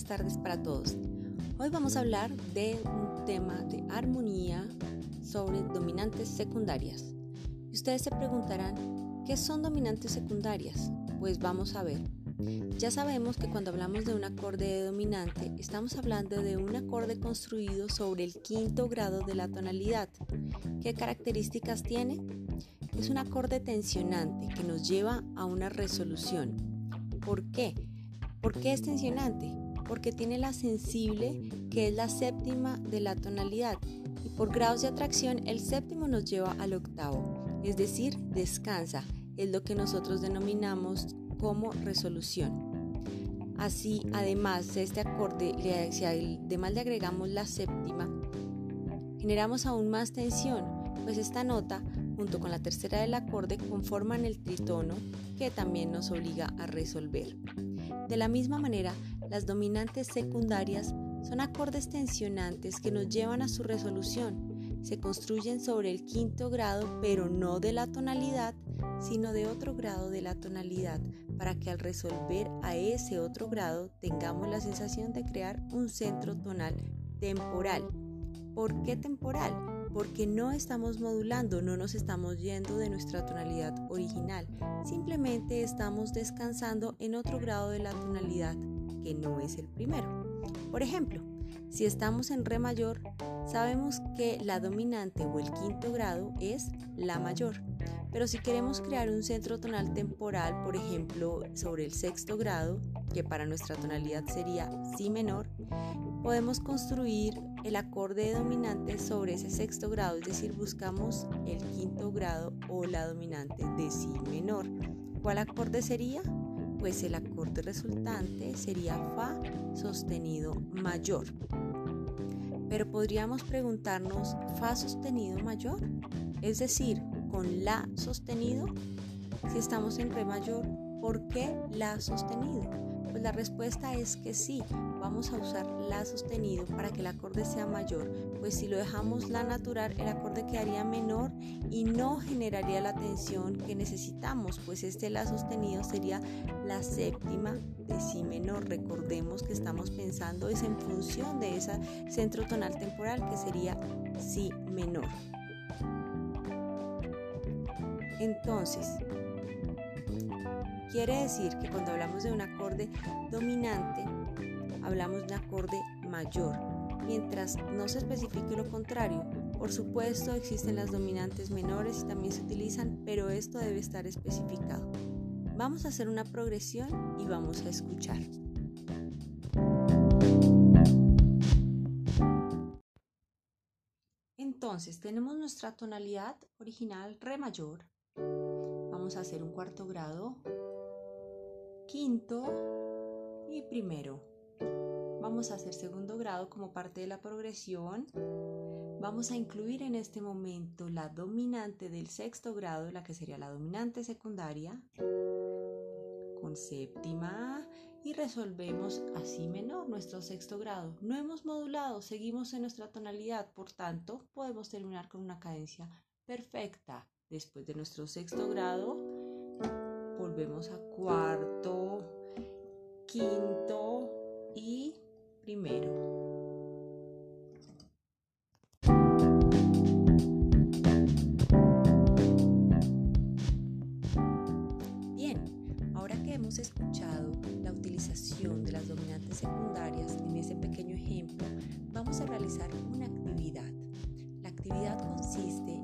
buenas tardes para todos. Hoy vamos a hablar de un tema de armonía sobre dominantes secundarias. Y ustedes se preguntarán, ¿qué son dominantes secundarias? Pues vamos a ver. Ya sabemos que cuando hablamos de un acorde de dominante, estamos hablando de un acorde construido sobre el quinto grado de la tonalidad. ¿Qué características tiene? Es un acorde tensionante que nos lleva a una resolución. ¿Por qué? ¿Por qué es tensionante? Porque tiene la sensible, que es la séptima de la tonalidad, y por grados de atracción el séptimo nos lleva al octavo, es decir, descansa, es lo que nosotros denominamos como resolución. Así, además de este acorde, si además le agregamos la séptima, generamos aún más tensión, pues esta nota, junto con la tercera del acorde, conforman el tritono que también nos obliga a resolver. De la misma manera, las dominantes secundarias son acordes tensionantes que nos llevan a su resolución. Se construyen sobre el quinto grado, pero no de la tonalidad, sino de otro grado de la tonalidad, para que al resolver a ese otro grado tengamos la sensación de crear un centro tonal temporal. ¿Por qué temporal? Porque no estamos modulando, no nos estamos yendo de nuestra tonalidad original, simplemente estamos descansando en otro grado de la tonalidad que no es el primero. Por ejemplo, si estamos en Re mayor, sabemos que la dominante o el quinto grado es La mayor. Pero si queremos crear un centro tonal temporal, por ejemplo, sobre el sexto grado, que para nuestra tonalidad sería Si menor, podemos construir el acorde dominante sobre ese sexto grado, es decir, buscamos el quinto grado o la dominante de Si menor. ¿Cuál acorde sería? Pues el acorde resultante sería Fa sostenido mayor. Pero podríamos preguntarnos, ¿Fa sostenido mayor? Es decir, con La sostenido. Si estamos en Re mayor, ¿por qué La sostenido? Pues la respuesta es que sí, vamos a usar La sostenido para que el acorde sea mayor, pues si lo dejamos La natural, el acorde quedaría menor y no generaría la tensión que necesitamos, pues este La sostenido sería la séptima de Si menor. Recordemos que estamos pensando es en función de ese centro tonal temporal que sería Si menor. Entonces, quiere decir que cuando hablamos de un acorde dominante, hablamos de un acorde mayor, mientras no se especifique lo contrario. Por supuesto, existen las dominantes menores y también se utilizan, pero esto debe estar especificado. Vamos a hacer una progresión y vamos a escuchar. Entonces, tenemos nuestra tonalidad original Re mayor, Vamos a hacer un cuarto grado, quinto y primero. Vamos a hacer segundo grado como parte de la progresión. Vamos a incluir en este momento la dominante del sexto grado, la que sería la dominante secundaria, con séptima y resolvemos así menor nuestro sexto grado. No hemos modulado, seguimos en nuestra tonalidad, por tanto podemos terminar con una cadencia perfecta. Después de nuestro sexto grado, volvemos a cuarto, quinto y primero. Bien, ahora que hemos escuchado la utilización de las dominantes secundarias en ese pequeño ejemplo, vamos a realizar una actividad. Actividad consiste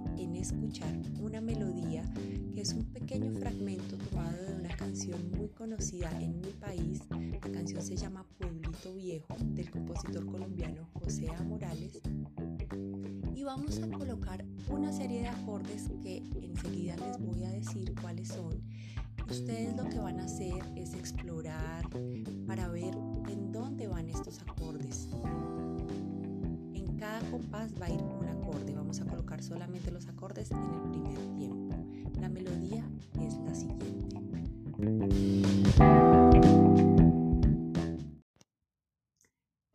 escuchar una melodía que es un pequeño fragmento tomado de una canción muy conocida en mi país. La canción se llama Pueblito Viejo del compositor colombiano José A. Morales. Y vamos a colocar una serie de acordes que enseguida les voy a decir cuáles son. Ustedes lo que van a hacer es explorar para ver en dónde van estos acordes. Cada compás va a ir un acorde. Vamos a colocar solamente los acordes en el primer tiempo. La melodía es la siguiente.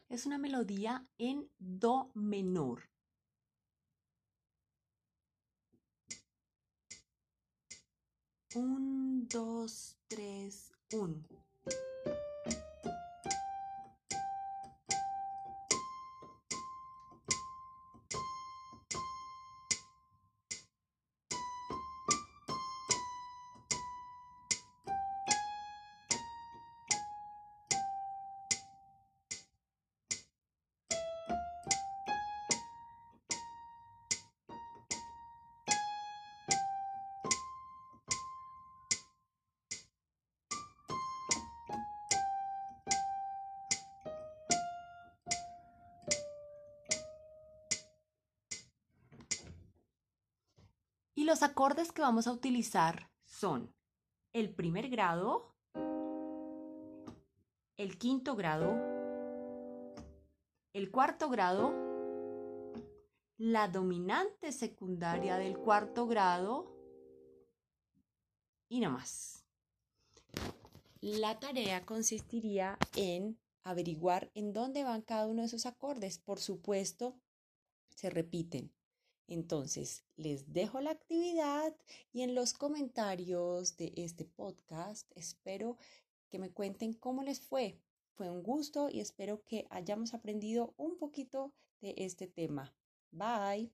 Es una melodía en Do menor. Un, dos, tres, un. Los acordes que vamos a utilizar son el primer grado, el quinto grado, el cuarto grado, la dominante secundaria del cuarto grado y nada más. La tarea consistiría en averiguar en dónde van cada uno de esos acordes. Por supuesto, se repiten. Entonces, les dejo la actividad y en los comentarios de este podcast espero que me cuenten cómo les fue. Fue un gusto y espero que hayamos aprendido un poquito de este tema. Bye.